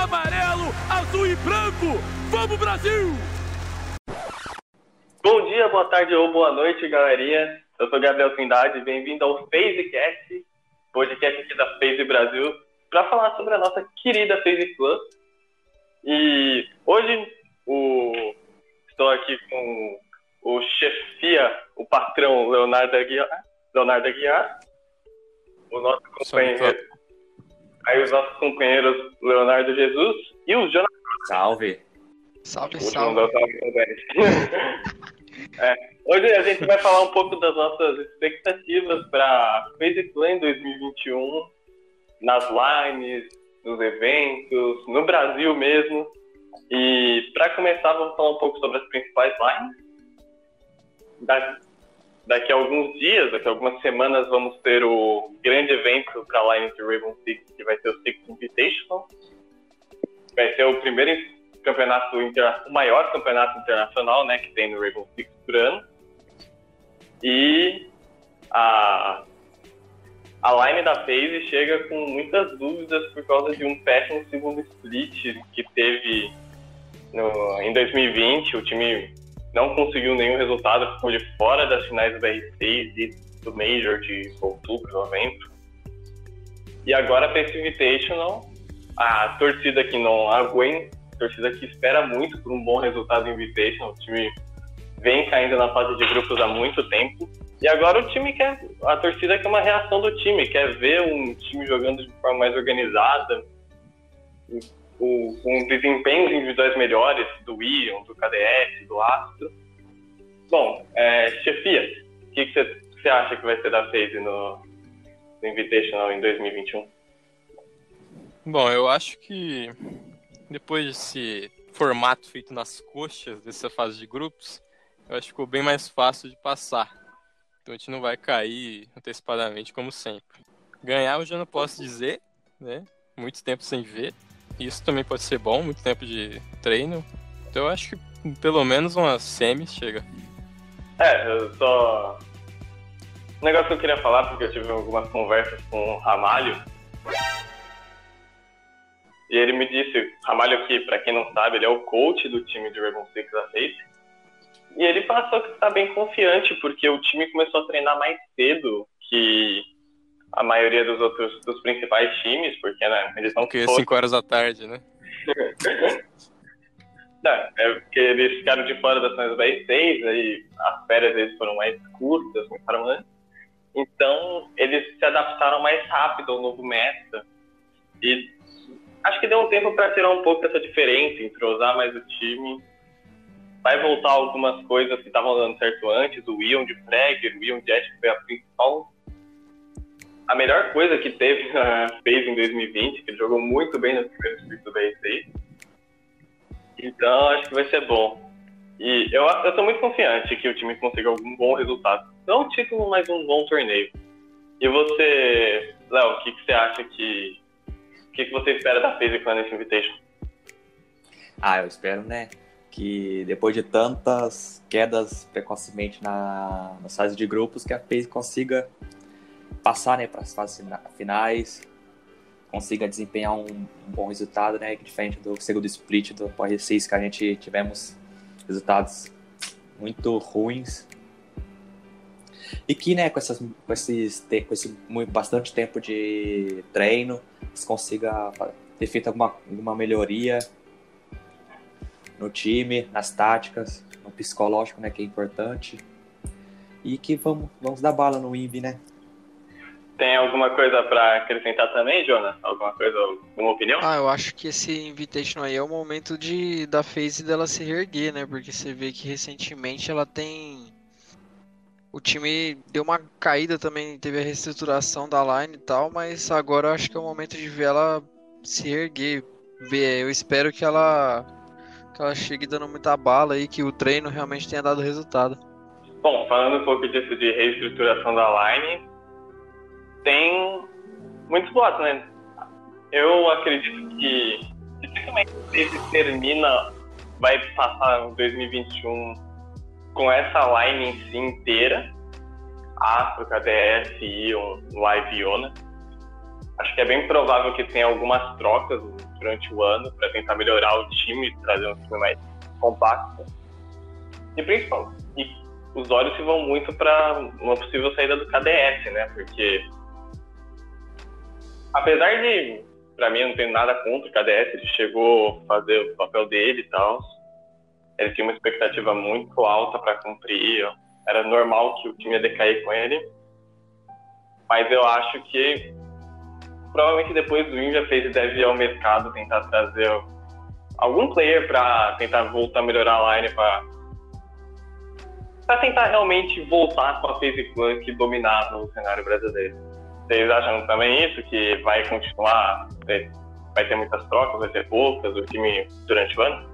amarelo, azul e branco. Vamos, Brasil! Bom dia, boa tarde ou boa noite, galerinha. Eu sou Gabriel Trindade, bem-vindo ao FazeCast, podcast aqui da Phase Brasil, para falar sobre a nossa querida Phase Plus. E hoje o... estou aqui com o chefia, o patrão Leonardo Aguiar, Leonardo Aguiar o nosso companheiro, aí os nossos companheiros Leonardo Jesus e o Jonathan. Salve! Salve, salve! é, hoje a gente vai falar um pouco das nossas expectativas para Phase Plan 2021, nas lines, nos eventos, no Brasil mesmo. E para começar, vamos falar um pouco sobre as principais lines. Da, daqui a alguns dias, daqui a algumas semanas, vamos ter o grande evento para a line de Rainbow Six, que vai ser o Six Invitational. Vai ser o primeiro campeonato, o maior campeonato internacional, né, que tem no Rainbow Six por ano. E a, a line da FaZe chega com muitas dúvidas por causa de um péssimo segundo split que teve no, em 2020. O time não conseguiu nenhum resultado, ficou de fora das finais do BR6 e do Major de outubro, novembro. E agora para esse Invitational, a torcida que não aguenta, a torcida que espera muito por um bom resultado no Invitational, o time vem caindo na fase de grupos há muito tempo. E agora o time quer, a torcida quer uma reação do time, quer ver um time jogando de forma mais organizada, com desempenhos individuais melhores do Ion, do KDS, do Astro. Bom, é, chefia, o que, você acha que vai ser da FaZe no, no Invitational em 2021? Bom, eu acho que depois desse formato feito nas coxas dessa fase de grupos, eu acho que ficou bem mais fácil de passar. Então a gente não vai cair antecipadamente como sempre. Ganhar eu já não posso dizer, né? Muito tempo sem ver. Isso também pode ser bom, muito tempo de treino. Então eu acho que pelo menos umas semis chega. É, eu só. Um negócio que eu queria falar, porque eu tive algumas conversas com o Ramalho. E ele me disse, Ramalho aqui, para quem não sabe, ele é o coach do time de Rainbow Six da Face. E ele passou que está bem confiante, porque o time começou a treinar mais cedo que a maioria dos outros dos principais times, porque né, eles não Porque 5 horas da tarde, né? não, é porque eles ficaram de fora das São Bem 6, aí as férias eles foram mais curtas, começaram antes. Então, eles se adaptaram mais rápido ao novo meta. E acho que deu um tempo para tirar um pouco dessa diferença, entrosar mais o time. Vai voltar algumas coisas que estavam dando certo antes, o Ion de Fragger, o Ion Jet, que foi a principal a melhor coisa que teve na fez em 2020, que ele jogou muito bem no primeiro split do BR6. Então acho que vai ser bom. E eu, eu tô muito confiante que o time consiga algum bom resultado. Não um título, mas um bom torneio. E você, Léo, o que, que você acha que. O que, que você espera da FaZe Planet Invitation? Ah, eu espero, né? Que depois de tantas quedas precocemente na, nas de grupos, que a FaZe consiga passar né, para as fases finais, consiga desempenhar um, um, bom resultado, né, diferente do segundo split do Power 6 que a gente tivemos resultados muito ruins. E que, né, com, essas, com, esses, com esse bastante tempo de treino, consiga ter feito alguma, alguma melhoria no time, nas táticas, no psicológico, né, que é importante. E que vamos, vamos dar bala no INVI, né? Tem alguma coisa para acrescentar também, Jonas? Alguma coisa, alguma opinião? Ah, eu acho que esse Invitation aí é o momento de da phase dela se reerguer, né? Porque você vê que recentemente ela tem o time deu uma caída também, teve a reestruturação da line e tal, mas agora eu acho que é o momento de ver ela se erguer. Ver, eu espero que ela que ela chegue dando muita bala e que o treino realmente tenha dado resultado. Bom, falando um pouco disso de reestruturação da line, tem muitos boatos, né? Eu acredito que dificilmente esse termina, vai passar em 2021 com essa line em si inteira, Astro, KDS, Ion, Live Iona. acho que é bem provável que tenha algumas trocas durante o ano para tentar melhorar o time, trazer um time mais compacto. E principalmente, e os olhos se vão muito para uma possível saída do KDS, né? Porque apesar de, para mim, eu não tenho nada contra o KDS, ele chegou a fazer o papel dele e tal. Ele tinha uma expectativa muito alta para cumprir. Era normal que o time ia decair com ele. Mas eu acho que provavelmente depois do India fez deve ir ao mercado tentar trazer algum player para tentar voltar a melhorar a line para tentar realmente voltar com a FaZe Clan que dominava o cenário brasileiro. Vocês acham também isso que vai continuar, vai ter muitas trocas, vai ter poucas o time durante o ano?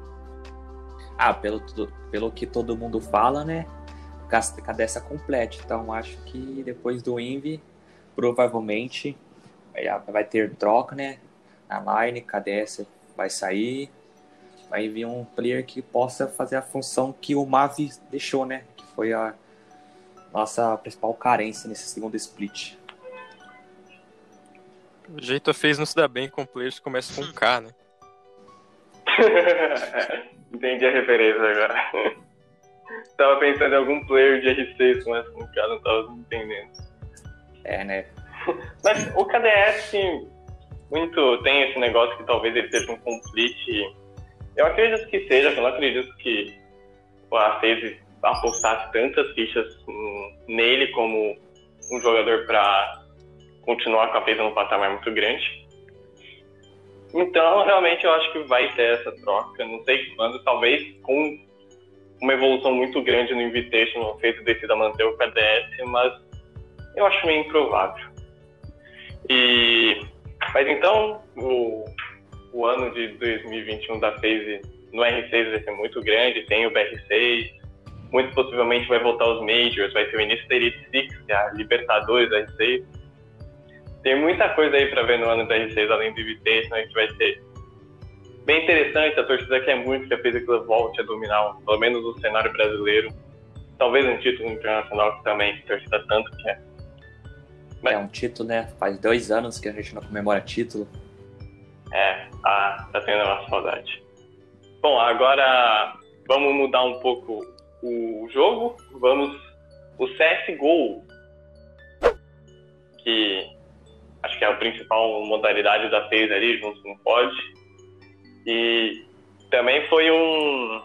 Ah, pelo, pelo que todo mundo fala, né? Cadência completa. Então acho que depois do Invi, provavelmente vai ter troca, né? Na line, Cadência vai sair. Vai vir um player que possa fazer a função que o Mavi deixou, né? Que foi a nossa principal carência nesse segundo split. O jeito a fez não se dá bem com players que começam com K, né? Entendi a referência agora. tava pensando em algum player de R6 com essa com K, não tava entendendo. É, né? Mas o KDS muito tem esse negócio que talvez ele seja um complete. Eu acredito que seja, eu não acredito que a FaZe apostasse tantas fichas nele como um jogador para continuar com a FaZe num patamar muito grande. Então, realmente, eu acho que vai ter essa troca. Não sei quando, talvez com uma evolução muito grande no Invitation, o FaZe decida manter o KDS, mas eu acho meio improvável. E, mas então, o, o ano de 2021 da FaZe no R6 vai ser muito grande, tem o BR6, muito possivelmente vai voltar os Majors, vai ter o início da Elite Six, é a Libertadores da R6. Tem muita coisa aí para ver no ano da R6, além do Invitation, a gente vai ter bem interessante, a torcida quer muito que a Club volte a dominar, pelo menos o cenário brasileiro. Talvez um título internacional que também a torcida tanto quer. Mas... É um título, né? Faz dois anos que a gente não comemora título. É, tá, tá tendo uma saudade. Bom, agora vamos mudar um pouco o jogo. Vamos. O CSGO, que acho que é a principal modalidade da FaZe ali, junto com o POD. E também foi um.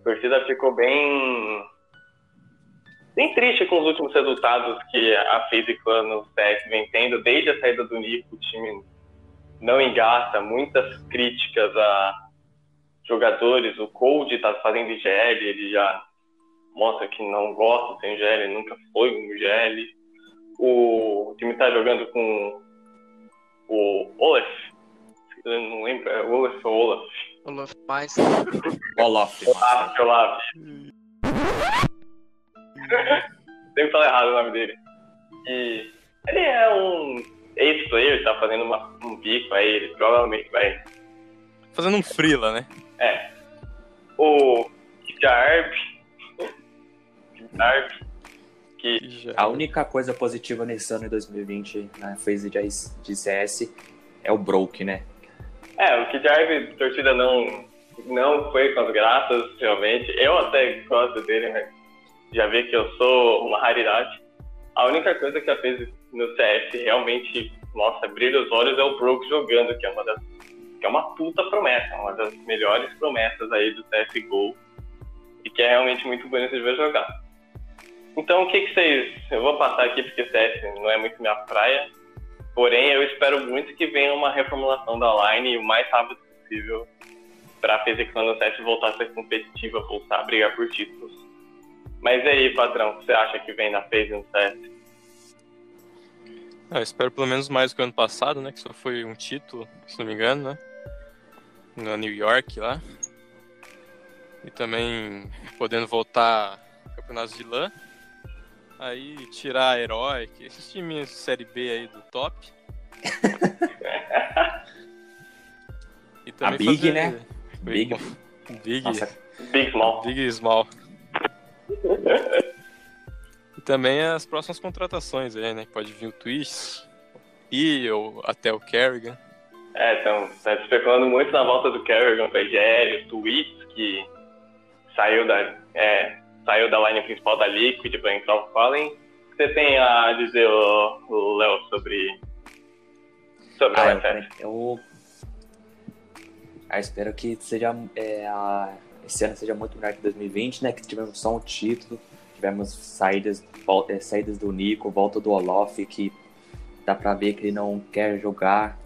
A torcida ficou bem bem triste com os últimos resultados que a FaZe Clan no CS vem tendo. Desde a saída do Nico, o time não engata, muitas críticas a jogadores. O Cold está fazendo IGL, ele já mostra que não gosta de IGL, nunca foi um IGL. O time está jogando com o Olaf. Eu não lembro, é Olaf ou Olaf? Olaf mais. Olaf. Olaf, Olaf. Sempre falo errado o nome dele. E ele é um ex-player, tá fazendo uma, um bico aí, ele provavelmente vai. Fazendo um freela, né? É. O Jarb. Jarb. Que... A única coisa positiva nesse ano de 2020 na phase de, CS é o Broke, né? É, o Kijarb, torcida não, não foi com as graças, realmente. Eu até gosto dele, mas já vê que eu sou uma raridade. A única coisa que a fez no CS realmente, nossa, brilha os olhos é o Broke jogando, que é uma das que é uma puta promessa, uma das melhores promessas aí do CSGO e que é realmente muito bonito de ver jogar. Então, o que, que vocês. Eu vou passar aqui porque CS não é muito minha praia, porém, eu espero muito que venha uma reformulação da line o mais rápido possível para a FaZe Clan no CS voltar a ser competitiva, voltar a brigar por títulos. Mas e aí, patrão, o que você acha que vem na FaZe no CS? Eu espero pelo menos mais do que o ano passado, né? Que só foi um título, se não me engano, né? Na New York lá. E também podendo voltar campeonatos de LAN. Aí tirar a Heroic, esses timinhos de série B aí do top. e a Big, fazer... né? Big. Big. Nossa. Big Small. Big Small. e também as próximas contratações aí, né? Pode vir o Twitch. ir, ou até o Kerrigan. É, então, tá especulando muito na volta do Kerrigan IGL, o Tweets, que saiu da, é, saiu da line principal da Liquid para entrar o Fallen. O que você tem a dizer, o Léo, sobre, sobre Ah, a eu, UFF? eu, ah, espero que seja é, a- esse ano seja muito melhor que 2020, né? Que tivemos só um título, tivemos saídas, é, saídas do Nico, volta do Olof, que dá pra ver que ele não quer jogar.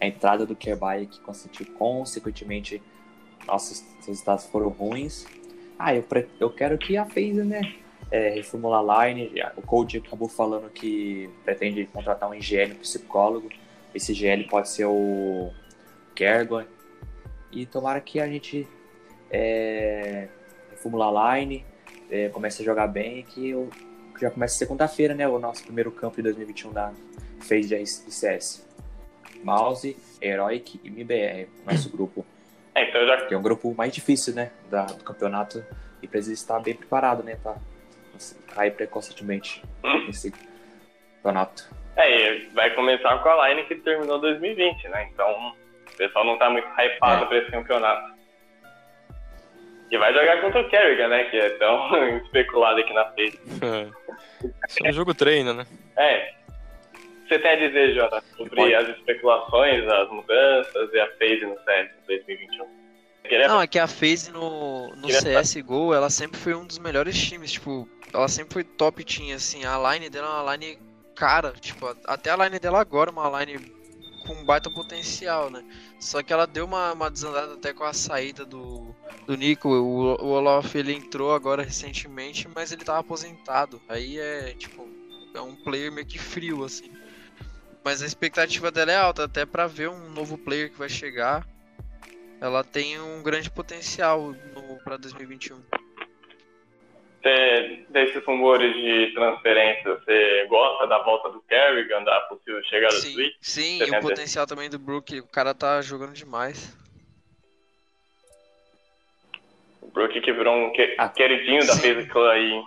A entrada do Kerbai, que conseguiu consequentemente nossos resultados foram ruins. Ah, eu, pre- eu quero que a FaZe, né? É, reformular a line. O Coach acabou falando que pretende contratar um IGL, psicólogo. Esse GL pode ser o Kergon. E tomara que a gente é, reformular a line, é, comece a jogar bem que eu, já comece segunda-feira, né? O nosso primeiro campo de 2021 da FaZe de CS. Mouse, Heroic e MBR, nosso grupo. É, então já Que é um grupo mais difícil, né? Da, do campeonato. E precisa estar bem preparado, né? Pra cair precocemente nesse campeonato. É, e vai começar com a line que terminou 2020, né? Então, o pessoal não tá muito hypado É. pra esse campeonato. E vai jogar contra o Kerrigan, né? Que é tão especulado aqui na. Isso é um jogo treino, né? É. O que Você tem a dizer, Jota, sobre Pode. as especulações, as mudanças e a phase no CS em 2021? Queria... Não, é que a FaZe no, no Queria- CSGO, ela sempre foi um dos melhores times, tipo, ela sempre foi top team, assim, a line dela é uma line cara, tipo, até a line dela agora é uma line com baita potencial, né? Só que ela deu uma, uma desandada até com a saída do, do Nico, o, o Olaf ele entrou agora recentemente, mas ele tava aposentado, aí é, tipo, é um player meio que frio, assim. Mas a expectativa dela é alta, até pra ver um novo player que vai chegar. Ela tem um grande potencial pra 2021. Você, desses rumores de transferência, você gosta da volta do Kerrigan, da possível chegada do Sim, Switch? sim Você e o potencial também do Brook, o cara tá jogando demais. O Brook que virou um que- Ah, queridinho da. FaZe Clan aí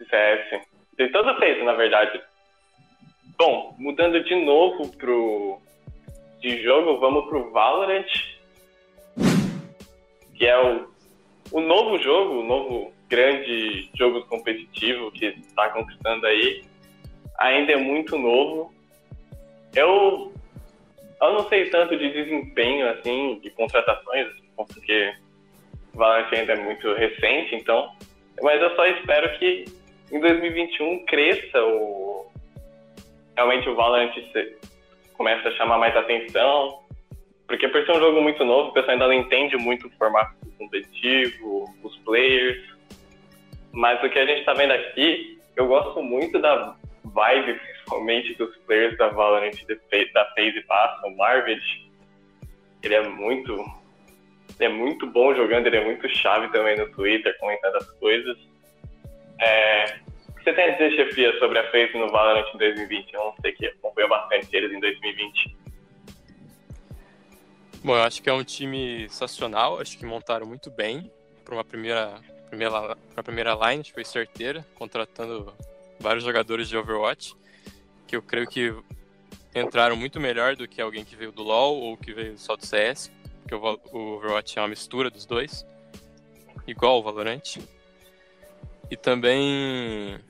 de CS. De toda a FaZe, na verdade. Bom, mudando de novo pro de jogo, vamos pro Valorant. Que é o, o novo jogo, o novo grande jogo competitivo que está conquistando aí. Ainda é muito novo. Eu, eu não sei tanto de desempenho, assim, de contratações, porque o Valorant ainda é muito recente, então. Mas eu só espero que em 2021 cresça o. Realmente o Valorant comece a chamar mais atenção. Porque por ser um jogo muito novo, o pessoal ainda não entende muito o formato competitivo, os players. Mas o que a gente tá vendo aqui, eu gosto muito da vibe, principalmente dos players da Valorant da FaZe passam. O Marvel, ele é muito ele é muito bom jogando, ele é muito chave também no Twitter, comentando as coisas. É, você tem a dizer, chefia, sobre a FaZe no Valorant em 2020? Eu não sei que acompanhou bastante eles em 2020. Bom, eu acho que é um time sensacional, acho que montaram muito bem para uma primeira, primeira, pra primeira line, acho que foi certeira, contratando vários jogadores de Overwatch, que eu creio que entraram muito melhor do que alguém que veio do LoL ou que veio só do CS, porque o Overwatch é uma mistura dos dois, igual o Valorant. E também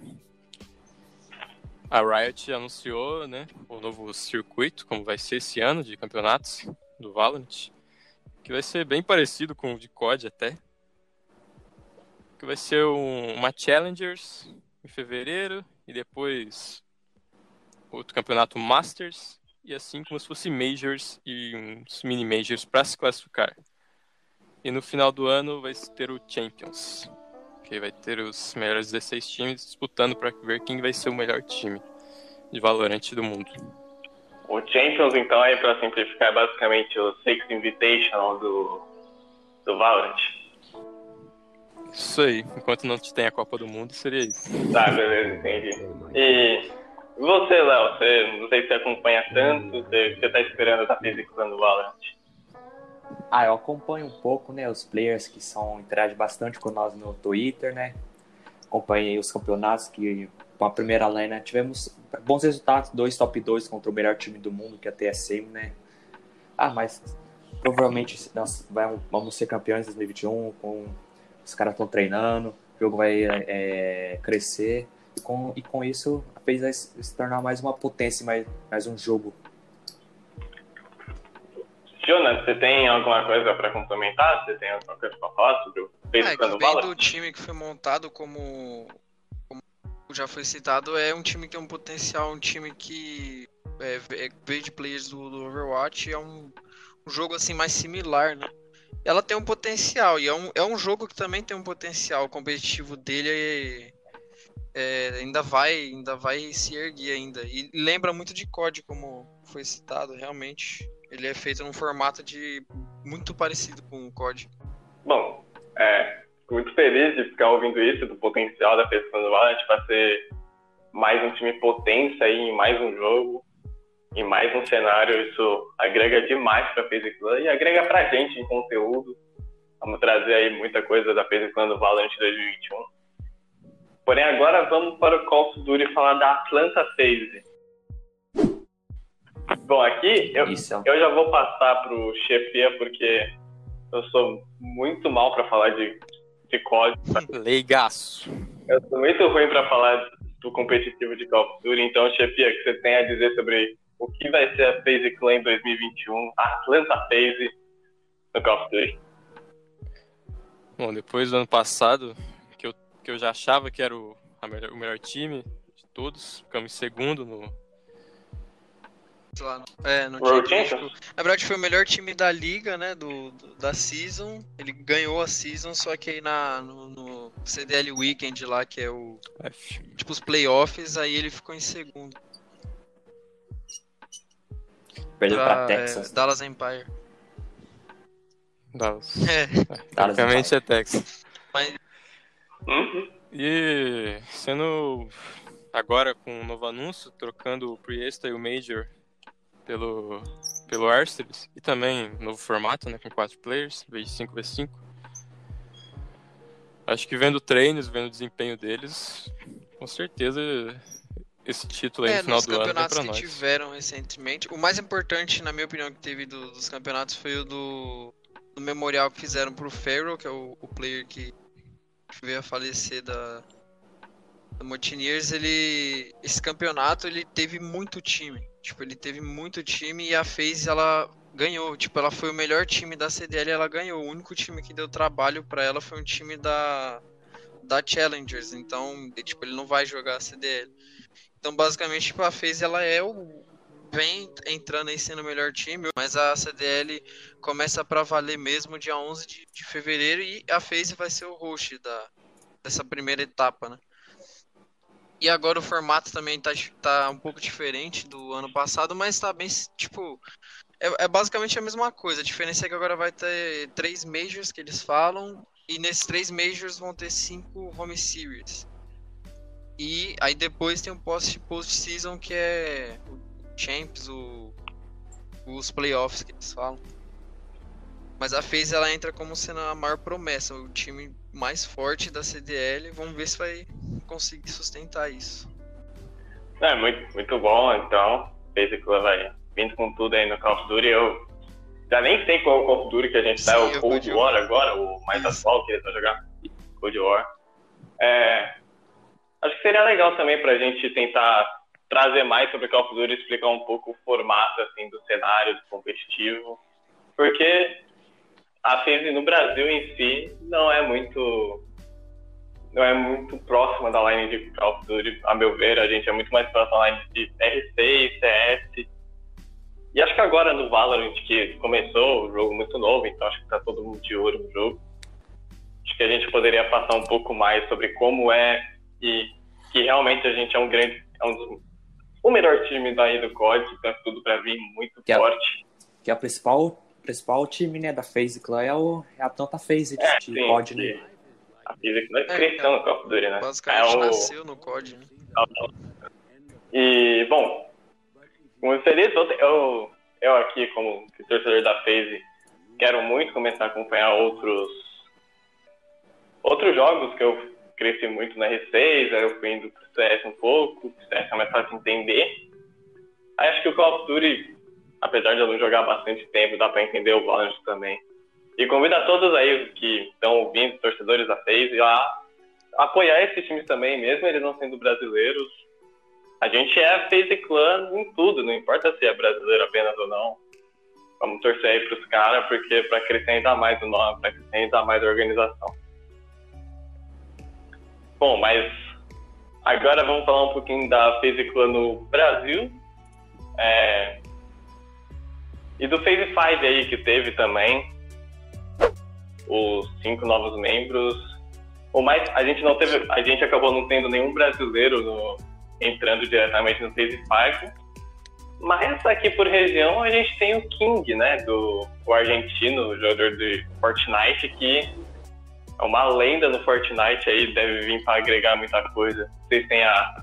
a Riot anunciou, né, o novo circuito, como vai ser esse ano de campeonatos do Valorant, que vai ser bem parecido com o de COD até. Que vai ser um- uma Challengers em fevereiro e depois outro campeonato Masters e assim como se fosse Majors e uns mini Majors para se classificar. E no final do ano vai ter o Champions, que vai ter os melhores 16 times disputando para ver quem vai ser o melhor time de Valorant do mundo. O Champions, então, aí pra simplificar, é basicamente o Six Invitational do, do Valorant. Isso aí, enquanto não tem a Copa do Mundo, seria isso. Tá, beleza, entendi. E você, Léo, você, não sei se você acompanha tanto, você, você tá esperando FaZe Clan do Valorant. Ah, eu acompanho um pouco, né, os players que são interagem bastante com nós no Twitter, né? Acompanhei os campeonatos que com a primeira lane, né? Tivemos bons resultados, dois top 2 contra o melhor time do mundo, que é a TSM, né? Ah, mas provavelmente nós vamos ser campeões em 2021, com, os caras estão treinando, o jogo vai é, crescer, e com, e com isso a FaZe vai se tornar mais uma potência, mais, mais um jogo. Jonas, você tem alguma coisa para complementar? Você tem alguma coisa para falar sobre o FaZe é, vem do time que foi montado como já foi citado, é um time que tem um potencial, um time que é, é, veio de players do, do Overwatch é um, um, jogo assim mais similar, né? Ela tem um potencial e é um, é um jogo que também tem um potencial. O competitivo dele é, ainda vai ainda vai se erguer ainda. E lembra muito de COD, como foi citado, realmente. Ele é feito num formato de muito parecido com o COD. Bom, é, Fico muito feliz de ficar ouvindo isso, do potencial da pessoa do Valorant para ser mais um time potência aí em mais um jogo, em mais um cenário. Isso agrega demais para a FaZe e agrega para a gente em conteúdo. Vamos trazer aí muita coisa da FaZe do Valorant 2021. Porém, agora vamos para o Call of Duty falar da Atlanta FaZe. Bom, aqui eu, eu já vou passar para o Chefia porque eu sou muito mal para falar de de código. Leigaço. Eu sou muito ruim para falar do competitivo de Call of Duty, então, chefia, que você tem a dizer sobre o que vai ser a FaZe Clan 2021, a Atlanta FaZe no Call of Duty. Bom, depois do ano passado, que eu, que eu já achava que era o, melhor, o melhor time de todos, ficamos em segundo no, lá no, é, no time, Na verdade foi o melhor time da liga, né? Do, do, da season. Ele ganhou a season, só que aí na, no, no CDL Weekend lá, que é o. F. Tipo os playoffs, aí ele ficou em segundo. Perdeu pra, pra Texas. É, Dallas Empire. Dallas. É. Basicamente é Texas. Mas... Uhum. E sendo agora com um novo anúncio, trocando o Priesta e o Major pelo, pelo Arceus e também novo formato, né, com 4 players, vez 5v5. Acho que vendo treinos, vendo o desempenho deles, com certeza esse título aí é, no final do ano pra nós. que tiveram recentemente, o mais importante, na minha opinião, que teve do, dos campeonatos foi o do, do memorial que fizeram pro Pharaoh, que é o, o player que, veio a falecer da, do Mutineers, ele esse campeonato ele teve muito time. Tipo, ele teve muito time e a FaZe ela ganhou. Tipo, ela foi o melhor time da CDL, ela ganhou. O único time que deu trabalho para ela foi um time da da Challengers. Então, tipo, ele não vai jogar a CDL. Então, basicamente, tipo, a FaZe ela é o vem entrando aí sendo o melhor time, mas a CDL começa para valer mesmo dia 11 de, de fevereiro e a FaZe vai ser o host da dessa primeira etapa, né? E agora o formato também tá, tá um pouco diferente do ano passado, mas tá bem, tipo, é, é, basicamente a mesma coisa. A diferença é que agora vai ter três majors que eles falam, e nesses três majors vão ter cinco home series. E aí depois tem o post post season que é o champs, o, os playoffs que eles falam. Mas a FaZe ela entra como sendo a maior promessa, o time mais forte da CDL. Vamos ver se vai conseguir sustentar isso. É, muito, muito bom, então. FaZe Clan vai vindo com tudo aí no Call of Duty. Eu já nem sei qual é o Call of Duty que a gente tá, o Cold War agora, o mais isso. atual que eles vão jogar. Cold War. É, acho que seria legal também pra gente tentar trazer mais sobre Call of Duty, explicar um pouco o formato assim, do cenário do competitivo. Porque a FaZe no Brasil em si não é muito não é muito próxima da line de Call of Duty, a meu ver, a gente é muito mais próxima da line de R6, CS. E acho que agora no Valorant, que começou o jogo muito novo, então acho que tá todo mundo de olho no jogo. Acho que a gente poderia passar um pouco mais sobre como é e que realmente a gente é um grande, é um dos, o melhor time daí do COD, então tudo para vir muito que forte. É, que é a principal principal time né, da FaZe Clan é, o, é a Atlanta FaZe de, é, de sim, COD, né? A FaZe Clan é, cresceu no Call of Duty, né? Basicamente é o... nasceu no COD, né? E, bom, muito feliz, eu, eu aqui como torcedor da FaZe quero muito começar a acompanhar outros outros jogos que eu cresci muito na R6, aí eu fui indo pro CS um pouco, o CS é mais fácil de entender. Acho que o Call of Duty, apesar de eu não jogar bastante tempo, dá pra entender o Valorant também. E convido a todos aí que estão ouvindo, torcedores da FaZe, a apoiar esses times também, mesmo eles não sendo brasileiros. A gente é FaZe Clan em tudo, não importa se é brasileiro apenas ou não. Vamos torcer aí pros caras, porque para crescer ainda mais o nome, para crescer ainda mais a organização. Bom, mas agora vamos falar um pouquinho da FaZe Clan no Brasil. É... E do Phase 5 aí que teve também. Os cinco novos membros. O mais, a gente não teve. A gente acabou não tendo nenhum brasileiro no, entrando diretamente no Phase 5. Mas aqui por região a gente tem o King, né? Do o argentino, jogador de Fortnite, que é uma lenda no Fortnite aí, deve vir para agregar muita coisa. Vocês têm a.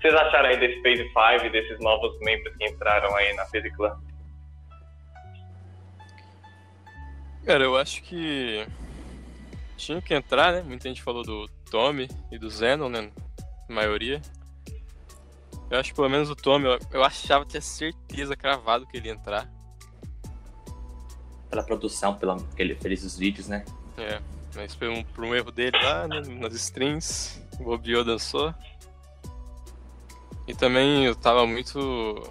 Vocês acharam aí desse Phase 5, desses novos membros que entraram aí na Phase Cara, eu acho que tinha que entrar, né? Muita gente falou do Tommy e do Zenon, né? A maioria. Eu acho que pelo menos o Tommy, eu, eu achava, tinha certeza cravado que ele ia entrar. Pela produção, pela que ele fez os vídeos, né? É, mas foi um, por um erro dele lá, né? Nas strings, o Bobiô dançou. E também eu tava muito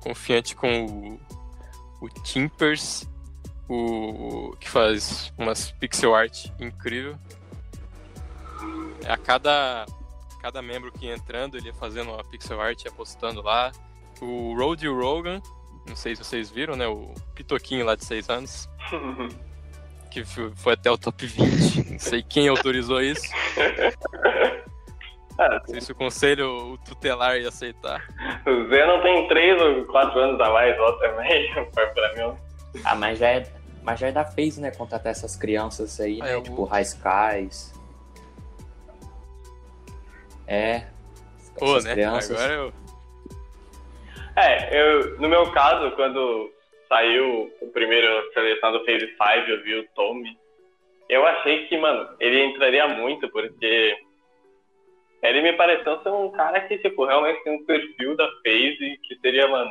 confiante com o, o Timpers o que faz umas pixel art incrível. A cada cada membro que ia entrando, ele ia fazendo uma pixel art e apostando lá. O Roddy Rogan, não sei se vocês viram, né? O pitoquinho lá de 6 anos. que foi até o top 20. Não sei quem autorizou isso. Não sei se o conselho tutelar ia aceitar. O Zé não tem 3 ou 4 anos a mais, ó, também. Pra mim. Ah, mas já é, mas já é da FaZe, né? Contratar essas crianças aí, né? É, o- Tipo, High Skies. É. Pô, né? crianças. Agora eu. É, eu, no meu caso, quando saiu o primeiro seleção do Phase 5, eu vi o Tommy. Eu achei que, mano, ele entraria muito, porque ele me pareceu ser um cara que, tipo, realmente tem um perfil da FaZe que seria, mano,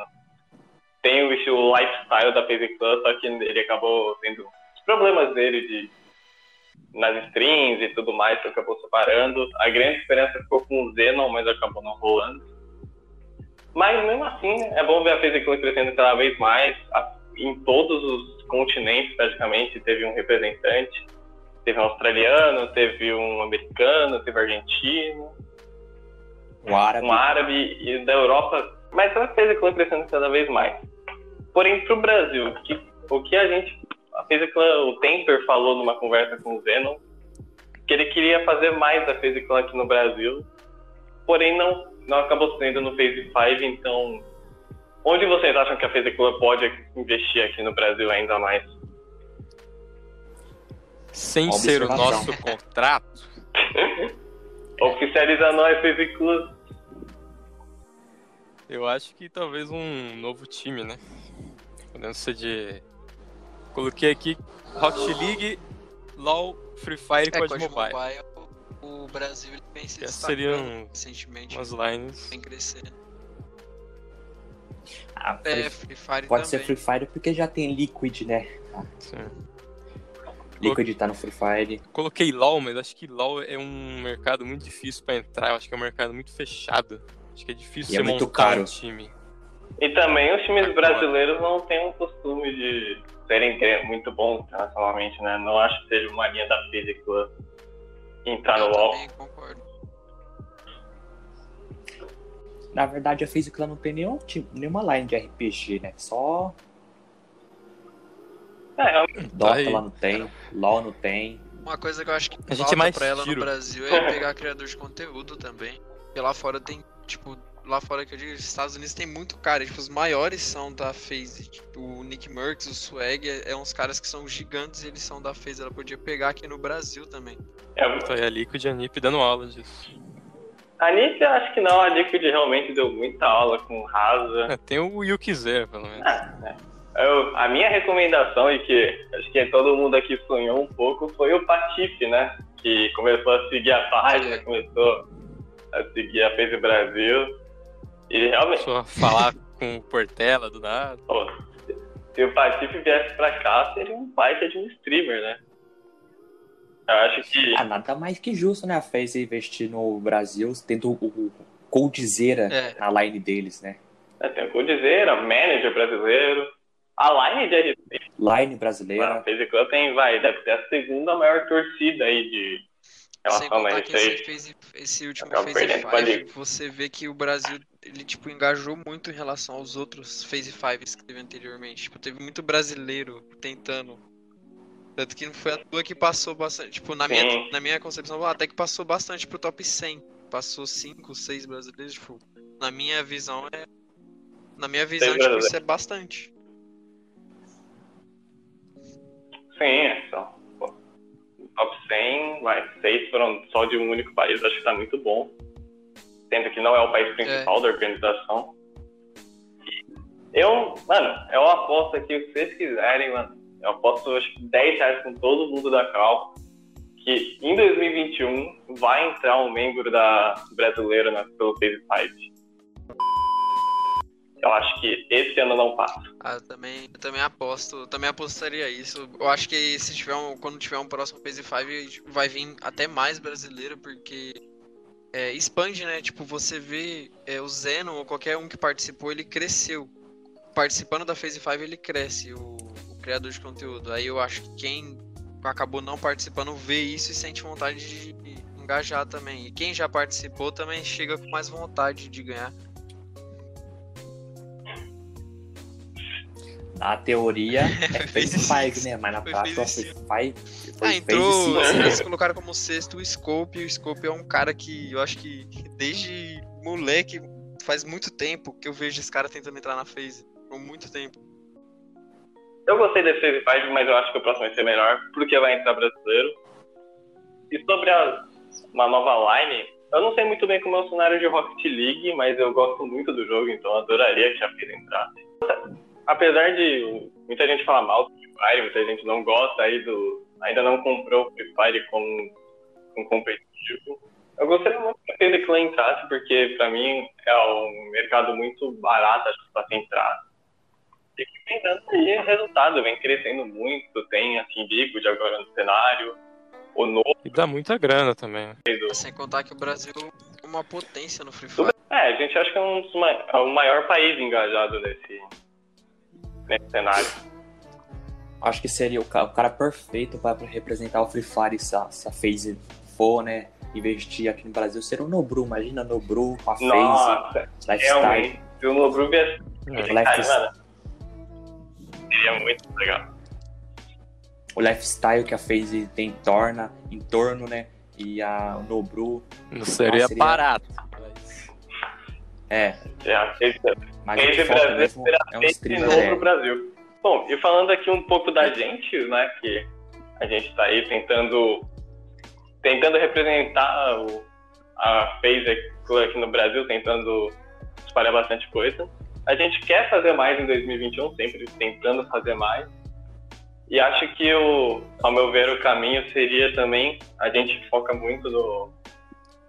tem o estilo lifestyle da FaZe Clan, só que ele acabou tendo os problemas dele de nas strings e tudo mais, que acabou separando. A grande diferença ficou com o Zenon, mas acabou não rolando. Mas mesmo assim, é bom ver a FaZe Clan crescendo cada vez mais. A- Em todos os continentes, praticamente, teve um representante. Teve um australiano, teve um americano, teve um argentino, Um árabe. um árabe e da Europa. Mas a FaZe Clan crescendo cada vez mais. Porém, pro Brasil, o que, o que a gente... A FaZe Clan, o Temper falou numa conversa com o Zenon, que ele queria fazer mais da FaZe Clan aqui no Brasil, porém não, não acabou sendo no Phase 5, então onde vocês acham que a FaZe Clan pode investir aqui no Brasil ainda mais? Sem Uma ser o nosso contrato, Oficializa nós, FaZe Clan. eu acho que talvez um novo time, né? Ser de. Coloquei aqui Rocket League, LOL, Free Fire e É, COD Mobile. Mobile, o Brasil ele vem se seriam recentemente, Umas lines. vem crescendo. Ah, É, Free- Fire Pode ser também. Free Fire porque já tem Liquid, né? Sim. Liquid tá no Free Fire. Coloquei LOL, mas acho que LOL é um mercado muito difícil pra entrar. Eu acho que é um mercado muito fechado. Acho que é difícil E é você muito montar caro. um time. E também os times brasileiros não têm o costume de serem muito bons internacionalmente, né? Não acho que seja uma linha da Clan entrar no Eu LoL. Na verdade, a Clan não tem nenhum, time- nenhuma line de RPG, né? Só É, realmente, Dota aí. lá não tem, LoL não tem. Uma coisa que eu acho que A gente falta é mais pra ela tiro. no Brasil é pegar criador de conteúdo também. Porque lá fora tem, tipo, lá fora que eu digo, os Estados Unidos tem muito cara. Tipo, os maiores são da FaZe. Tipo, o Nick Merckx, o Swag, é, é uns caras que são gigantes e eles são da FaZe. Ela podia pegar aqui no Brasil também. é, aí a Liquid e a NiP dando aula disso. a Nick eu acho que não, a Liquid realmente deu muita aula com o Rasa. É, tem o Yukizer, pelo menos. Eu- a minha recomendação, e que acho que todo mundo aqui sonhou um pouco, foi o Patife, né? que começou a seguir a página, começou a seguir a FaZe Brasil. E realmente, a falar com o Portela do nada. pô, se o Patife viesse pra cá, seria um baita de um streamer, né? Eu acho que. Ah, nada mais que justo, né? A FaZe investir no Brasil, tendo o, o Coldzera É. na line deles, né? É, tem o Coldzera, manager brasileiro. A line de RP Line brasileira. FaZe Club tem, vai, deve ser a segunda maior torcida aí de Sem relação a contar isso que aí. esse, último pra 5, Liga. você vê que o Brasil, ele, tipo, engajou muito em relação aos outros Phase 5s que teve anteriormente. Tipo, teve muito brasileiro tentando. Tanto que não foi a tua que passou bastante. Tipo, na minha, Sim. na minha concepção, até que passou bastante pro top 100. Passou 5, 6 brasileiros, tipo, na minha visão é. Na minha visão, tipo, isso é bastante. Sim, é só. pô, Top 100, vai, seis foram só de um único país, acho que tá muito bom. Sendo que não é o país principal da organização. Eu, mano, eu aposto aqui, o que vocês quiserem, mano. Eu aposto acho que 10 reais com todo mundo da Cal. Que em 2021 vai entrar um membro da brasileira na, pelo 5. Eu acho que esse ano não passa. Ah, eu também, eu também aposto, eu também apostaria isso. Eu acho que se tiver um, quando tiver um próximo Phase 5 vai vir até mais brasileiro, porque é, expande, né? Tipo, você vê é, o Zeno ou qualquer um que participou, ele cresceu. Participando da Phase 5 ele cresce, o, o criador de conteúdo. Aí eu acho que quem acabou não participando vê isso e sente vontade de engajar também. E quem já participou também chega com mais vontade de ganhar. Na teoria é Phase Phase 5, six. né? Mas na prática o Phase Phase 5 foi Ah, entrou. Phase 6. Eles colocaram como sexto o Scope. E o Scope é um cara que eu acho que desde moleque, faz muito tempo que eu vejo esse cara tentando entrar na phase. Por muito tempo. Eu gostei desse Phase 5, mas eu acho que o próximo vai ser melhor, porque vai entrar brasileiro. E sobre a, uma nova line, eu não sei muito bem como é o cenário de Rocket League, mas eu gosto muito do jogo, então eu adoraria que a FaZe entrasse. Apesar de muita gente falar mal do Free Fire, muita gente não gosta aí do. ainda não comprou o Free Fire com, com competitivo. Eu gostaria muito que a FaZe Clan entrasse, porque pra mim é um mercado muito barato acho que pra se entrar. E que vem dando aí resultado, vem crescendo muito, tem assim Liquid agora no cenário, o novo. E dá muita grana também. né? Sem contar que o Brasil é uma potência no Free Fire. É, a gente acha que é, um é o maior país engajado nesse, nesse cenário. Acho que seria o cara, o cara perfeito para representar o Free Fire se a, se a FaZe for, né? Investir aqui no Brasil. Seria o Nobru, imagina Nobru com a FaZe, Nossa, Lifestyle. realmente. Se o Nobru viesse, É. Seria muito legal. O lifestyle que a FaZe tem em, torna, em torno, né? E a o Nobru, Não seria, seria- barato. É, mas Esse o foco Brasil mesmo será é um streamer novo pro. Brasil. Bom, e falando aqui um pouco da gente, né, que a gente tá aí tentando tentando representar o, a FaZe Clan aqui no Brasil, tentando espalhar bastante coisa. A gente quer fazer mais em 2021, sempre tentando fazer mais. E acho que, o, ao meu ver, o caminho seria também, a gente foca muito no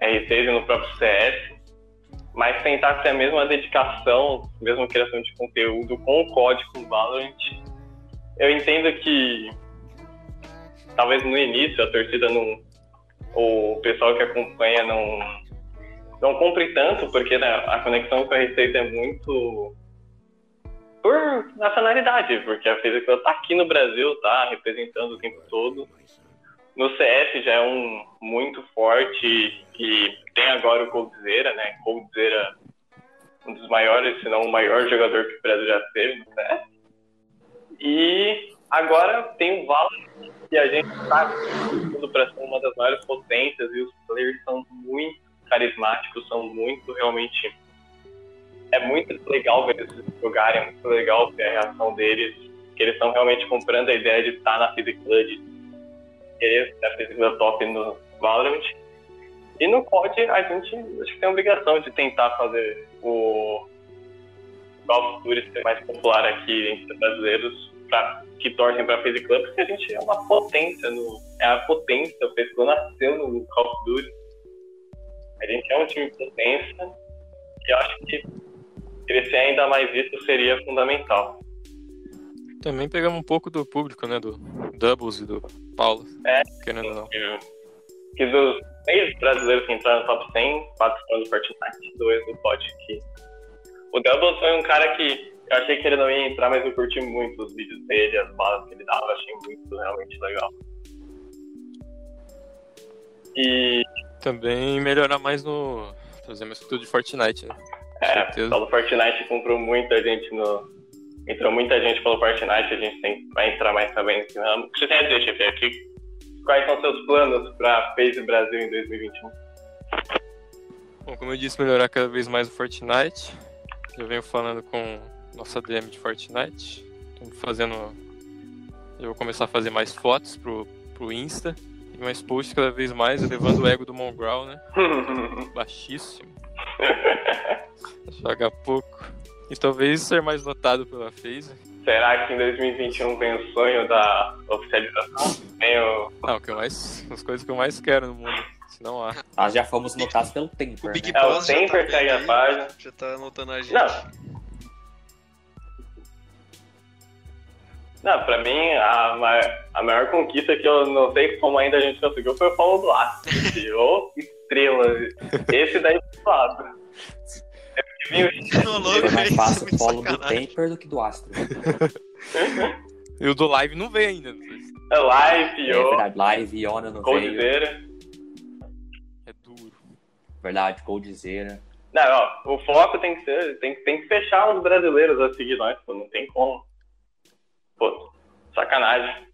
R6 e no próprio CS, mas tentar ter a mesma dedicação, mesma criação de conteúdo com o código Valorant. Eu entendo que talvez no início a torcida não. O pessoal que acompanha não. Não cumpre tanto, porque né, a conexão com a R6 é muito. Por nacionalidade, porque a FaZe Clan tá aqui no Brasil, tá representando o tempo todo. No CS já é um muito forte e tem agora o Coldzera, né? Coldzera, um dos maiores, se não o maior jogador que o Brasil já teve no CS. E agora tem o Valorant, que a gente tá tudo para ser uma das maiores potências e os players são muito carismáticos, são muito realmente é muito legal ver eles jogarem, é muito legal ver a reação deles, que eles estão realmente comprando a ideia de estar na FaZe Clan, de querer ser FaZe Clan top no Valorant. E no COD, a gente acho que tem a obrigação de tentar fazer o Call of Duty ser mais popular aqui entre brasileiros, pra, que torcem pra FaZe Club, porque a gente é uma potência, no, é a potência, o Club nasceu no Call of Duty. A gente é um time potência e acho que crescer ainda mais isso seria fundamental. Também pegamos um pouco do público, né? Do Doubles e do Paulo. É. Querendo ou não. Que, que dos seis brasileiros que entraram no top 100 participando do Fortnite, dois do pod aqui. O Doubles foi um cara que eu achei que ele não ia entrar, mas eu curti muito os vídeos dele, as balas que ele dava, achei muito realmente legal. E Também melhorar mais no. Trazer mais conteúdo de Fortnite, né? é, pelo Fortnite comprou muita gente no. Entrou muita gente pelo Fortnite, a gente tem, vai entrar mais também nesse ramo. O que você tem a dizer, chefe? Aqui, quais são seus planos para FaZe Brasil em 2021? Bom, como eu disse, melhorar cada vez mais o Fortnite. Eu venho falando com nossa DM de Fortnite. Estamos fazendo. Eu vou começar a fazer mais fotos pro, pro Insta. E mais posts cada vez mais, elevando o ego do Mongrel, né? Baixíssimo. Joga pouco. E talvez ser mais notado pela FaZe. Será que em 2021 vem o sonho da oficialização? Vem o. Não, o que eu mais. As coisas que eu mais quero no mundo. Se não há. Nós já fomos notados pelo Temper, O Big né? É, o tá Temper vendo segue a página. Já tá anotando a gente. Não. Não, pra mim, a, ma- a maior conquista que eu não sei como ainda a gente conseguiu foi o Paulo Duarte. Ô, estrela. Esse daí foi lado. Louco, É mais isso fácil o polo do. Temper do que do Astro. E o do live não veio ainda. não É Live, É ô, verdade, Live, Iona não veio. Coldzera. É duro. Verdade, Coldzera. Não, ó, o foco tem que ser, tem, tem que fechar os brasileiros a seguir nós, pô, não tem como. Pô, sacanagem.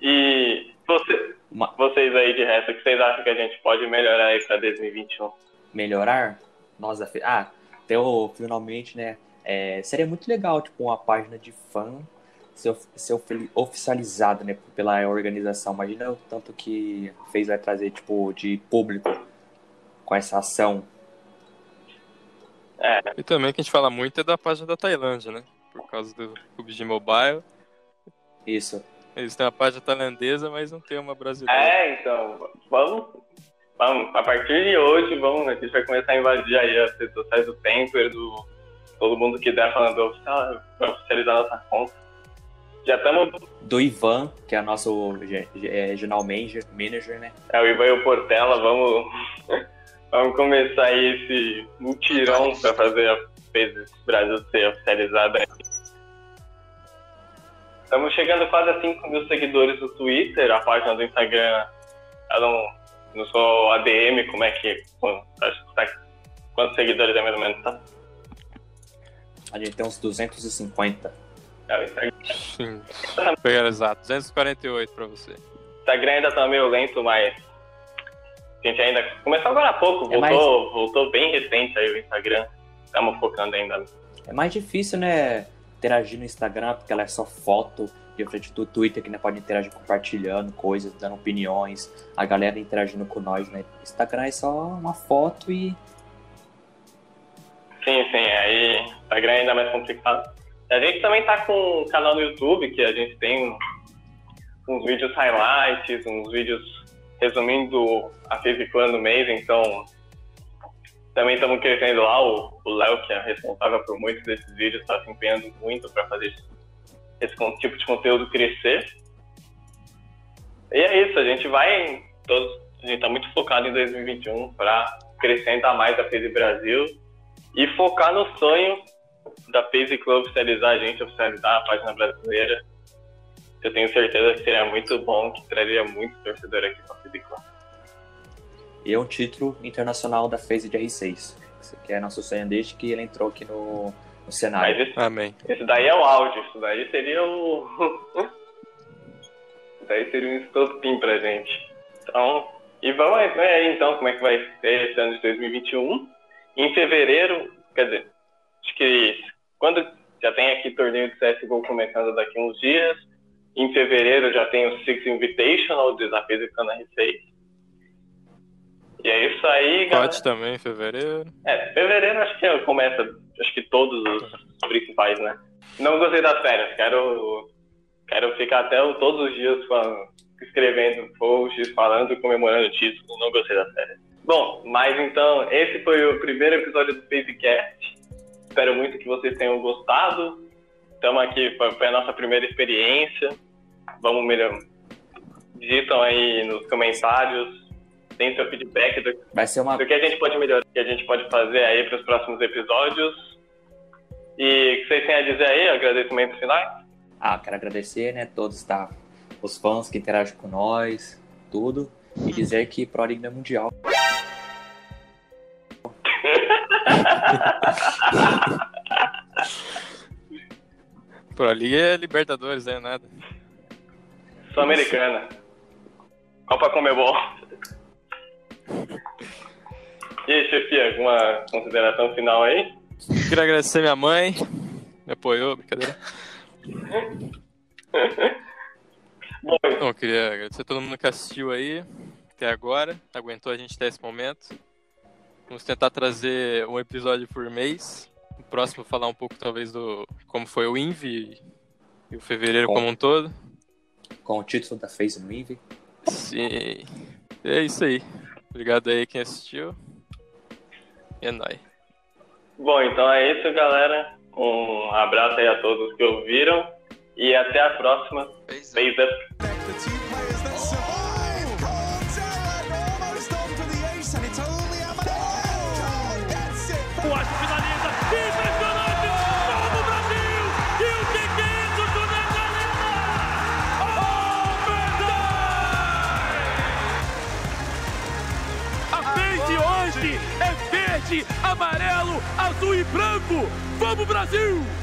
E você, Uma- vocês aí de resto, o que vocês acham que a gente pode melhorar aí pra 2021? Melhorar, nós da Ah, o, finalmente, né? é, seria muito legal, tipo, uma página de fã ser, ser ofi- oficializada, né, pela organização. Imagina o tanto que fez vai trazer, tipo, de público com essa ação. E também que a gente fala muito é da página da Tailândia, né? Por causa do PUBG Mobile. Isso. Eles têm uma página tailandesa, mas não tem uma brasileira. É, então, vamos, vamos, a partir de hoje, vamos, a gente vai começar a invadir aí as redes sociais do Temper, do todo mundo que der falando oficial, pra oficializar nossa conta. Já estamos, Do Ivan, que é nosso é, regional manager, manager, né? é o Ivan e o Portela, vamos, vamos começar aí esse mutirão pra fazer a FaZe Brasil ser oficializada aí. Estamos chegando quase a 5 mil seguidores no Twitter, a página do Instagram, eu não, não sou ADM, como é que, que tá, quantos seguidores é mais ou menos, tá? A gente tem uns 250. É, o Instagram, Sim. Pegar exato. 248 pra você. o Instagram ainda tá meio lento, mas a gente ainda começou agora há pouco, É voltou, voltou bem recente aí o Instagram. Estamos focando ainda. É mais difícil, né, interagir no Instagram, porque ela é só foto, de frente do Twitter, que né, pode interagir compartilhando coisas, dando opiniões, a galera interagindo com nós, né? Instagram é só uma foto e Sim, sim, aí o Instagram é ainda mais complicado. A gente também tá com um canal no YouTube, que a gente tem uns vídeos highlights, uns vídeos resumindo a FaZe Clan no mês, então também estamos crescendo lá. O Léo, que é responsável por muitos desses vídeos, está se empenhando muito para fazer esse tipo de conteúdo crescer. E é isso, a gente vai. Todos, a gente está muito focado em 2021 para crescer ainda mais a FaZe Brasil e focar no sonho da FaZe Club oficializar a gente, oficializar a página brasileira. Eu tenho certeza que seria muito bom, que traria muito torcedor aqui para a Club. E é um título internacional da FaZe de R6. Isso que é nosso sonho desde que ele entrou aqui no, no Mas cenário. esse, Amém. esse daí é o áudio, isso daí seria o. isso daí seria um estopim pra gente. Então, e vamos ver aí então como é que vai ser esse ano de 2021. Em fevereiro, quer dizer, acho que quando já tem aqui torneio de CSGO começando daqui uns dias, em fevereiro já tem o Six Invitational, o desafio do Cana R6. E é isso aí, galera. Pode também, fevereiro. É, fevereiro acho que começa, acho que todos os principais, né? Não gostei das férias. Quero, quero ficar até todos os dias falando, escrevendo posts, falando, comemorando o título. Não gostei das férias. Bom, mas então, esse foi o primeiro episódio do Facecast. Espero muito que vocês tenham gostado. Estamos aqui, foi a nossa primeira experiência. Vamos melhor. Digitam aí nos comentários, deem seu feedback do, Vai ser uma. do que a gente pode melhorar, o que a gente pode fazer aí para os próximos episódios. E o que vocês têm a dizer aí, agradecimentos finais? Ah, quero agradecer, né, todos, tá? Os fãs que interagem com nós, tudo. E dizer que Pro League não é mundial. Por ali é Libertadores, é nada. Sul-Americana. Copa Comebol. E aí, chefia, alguma consideração final aí? Queria agradecer minha mãe, me apoiou, brincadeira. Bom, Então, eu queria agradecer a todo mundo que assistiu aí até agora, aguentou a gente até esse momento. Vamos tentar trazer um episódio por mês. O próximo falar um pouco talvez do como foi o Invi e o fevereiro Bom. como um todo. Com o título da FaZe no Invi. Sim. É isso aí. Obrigado aí quem assistiu. E é nóis. bom, então é isso, galera. Um abraço aí a todos que ouviram. E até a próxima. Face up. Two amarelo, azul e branco. Vamos, Brasil!